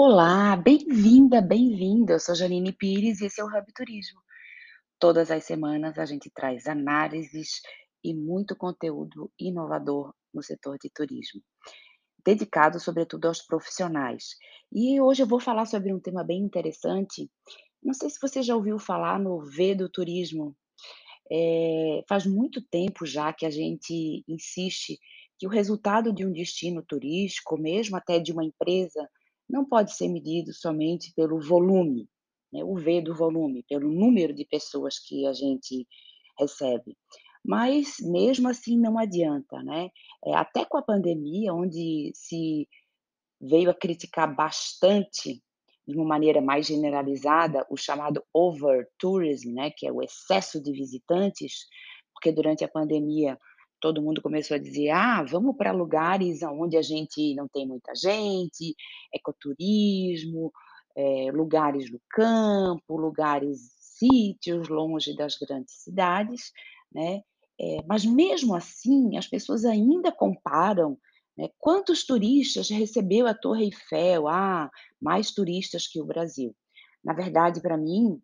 Olá, bem-vinda, bem-vindo. Eu sou Janine Pires e esse é o Hub Turismo. Todas as semanas a gente traz análises e muito conteúdo inovador no setor de turismo, dedicado sobretudo aos profissionais. E hoje eu vou falar sobre um tema bem interessante. Não sei se você já ouviu falar no V do Turismo. Eh, faz muito tempo já que a gente insiste que o resultado de um destino turístico, mesmo até de uma empresa, não pode ser medido somente pelo volume, né, o V do volume, pelo número de pessoas que a gente recebe. Mas mesmo assim não adianta, né. Eh, até com a pandemia, onde se veio a criticar bastante, de uma maneira mais generalizada, o chamado overtourism, né, que é o excesso de visitantes, porque durante a pandemia todo mundo começou a dizer: "Ah, vamos para lugares aonde a gente não tem muita gente, ecoturismo, eh, lugares do campo, lugares sítios longe das grandes cidades", né. Eh, mas mesmo assim, as pessoas ainda comparam, né, quantos turistas recebeu a Torre Eiffel? "Ah, mais turistas que o Brasil". Na verdade, para mim,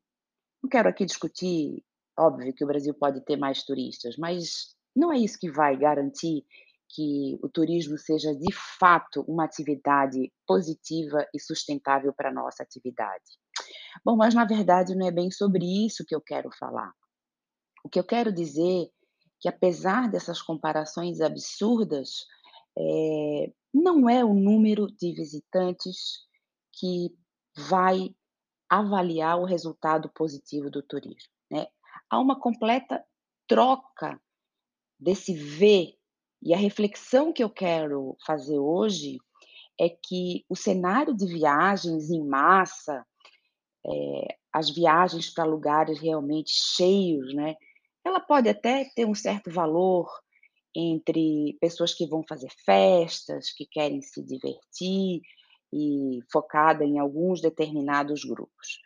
não quero aqui discutir, óbvio que o Brasil pode ter mais turistas, mas não é isso que vai garantir que o turismo seja de fato uma atividade positiva e sustentável para a nossa atividade. Bom, mas na verdade não é bem sobre isso que eu quero falar. O que eu quero dizer que apesar dessas comparações absurdas, eh, não é o número de visitantes que vai avaliar o resultado positivo do turismo, né. Há uma completa troca desse V, e a reflexão que eu quero fazer hoje é que o cenário de viagens em massa, eh, as viagens para lugares realmente cheios, né, ela pode até ter um certo valor entre pessoas que vão fazer festas, que querem se divertir e focada em alguns determinados grupos.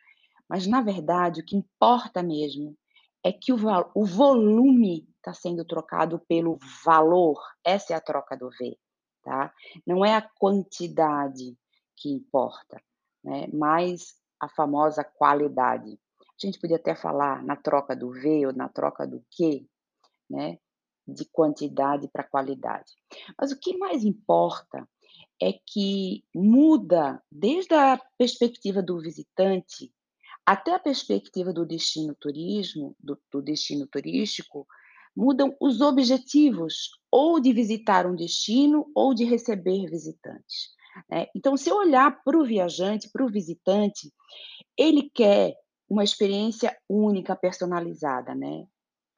Mas na verdade o que importa mesmo é que o o volume está sendo trocado pelo valor, essa é a troca do V, tá. Não é a quantidade que importa, né, mas a famosa qualidade. A gente podia até falar na troca do V ou na troca do Q, né, de quantidade para qualidade. Mas o que mais importa é que muda desde a perspectiva do visitante, até a perspectiva do destino turismo do do destino turístico, mudam os objetivos, ou de visitar um destino ou de receber visitantes, né. Então se eu olhar para o viajante, para o visitante, ele quer uma experiência única, personalizada, né.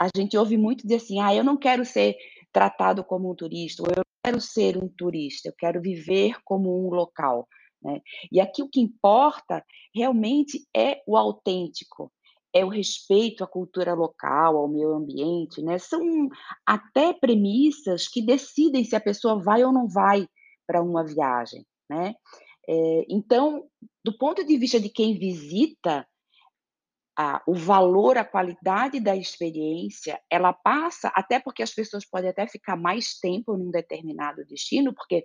A gente ouve muito dizer assim: "Ah, eu não quero ser tratado como um turista", ou "Eu quero ser um turista, eu quero viver como um local", né. E aqui o que importa realmente é o autêntico, é o respeito à cultura local, ao meio ambiente, né, são até premissas que decidem se a pessoa vai ou não vai para uma viagem, né. Eh, então, do ponto de vista de quem visita, a o valor, a qualidade da experiência, ela passa até porque as pessoas podem até ficar mais tempo num determinado destino, porque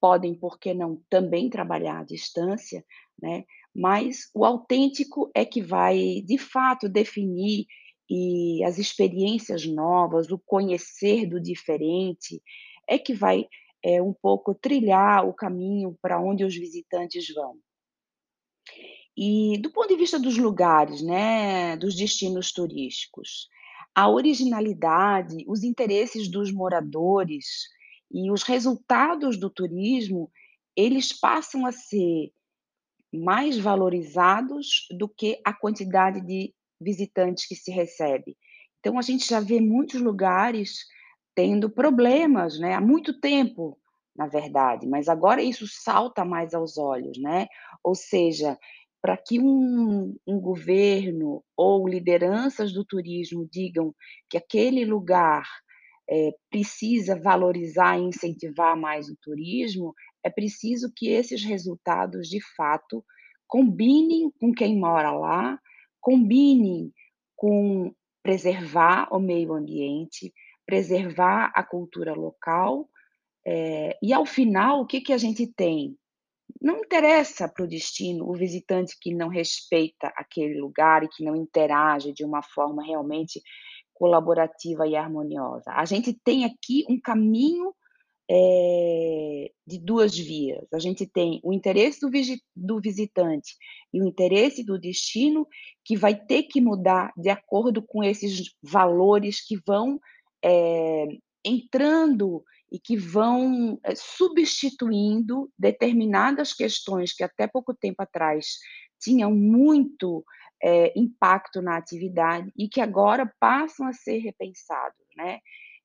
podem, por que não, também trabalhar à distância, né, mas o autêntico é que vai, de fato, definir, e as experiências novas, o conhecer do diferente, é que vai, eh, um pouco trilhar o caminho para onde os visitantes vão. E do ponto de vista dos lugares, né, dos destinos turísticos, a originalidade, os interesses dos moradores e os resultados do turismo, eles passam a ser mais valorizados do que a quantidade de visitantes que se recebe. Então a gente já vê muitos lugares tendo problemas, né, há muito tempo, na verdade, mas agora isso salta mais aos olhos, né. Ou seja, para que um um governo ou lideranças do turismo digam que aquele lugar, eh, precisa valorizar e incentivar mais o turismo, é preciso que esses resultados, de fato, combinem com quem mora lá, combinem com preservar o meio ambiente, preservar a cultura local, eh, e ao final o que que a gente tem? não interessa para o destino o visitante que não respeita aquele lugar e que não interage de uma forma realmente colaborativa e harmoniosa. A gente tem aqui um caminho é, de duas vias. A gente tem o interesse do, do visitante e o interesse do destino, que vai ter que mudar de acordo com esses valores que vão é, entrando e que vão é, substituindo determinadas questões que até pouco tempo atrás tinham muito impacto na atividade e que agora passam a ser repensados, né?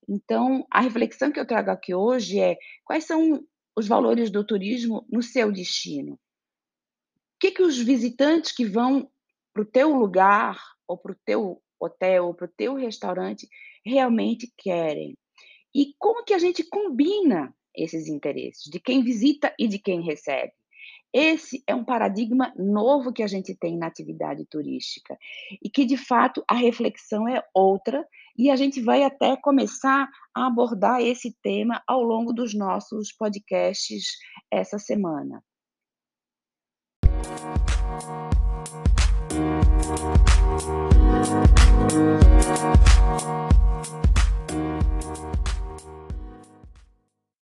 Então, a reflexão que eu trago aqui hoje é: quais são os valores do turismo no seu destino? O que, que os visitantes que vão para o teu lugar, ou para o teu hotel, ou para o teu restaurante, realmente querem? E como que a gente combina esses interesses de quem visita e de quem recebe? Esse é um paradigma novo que a gente tem na atividade turística e que, de fato, a reflexão é outra e a gente vai até começar a abordar esse tema ao longo dos nossos podcasts essa semana. Música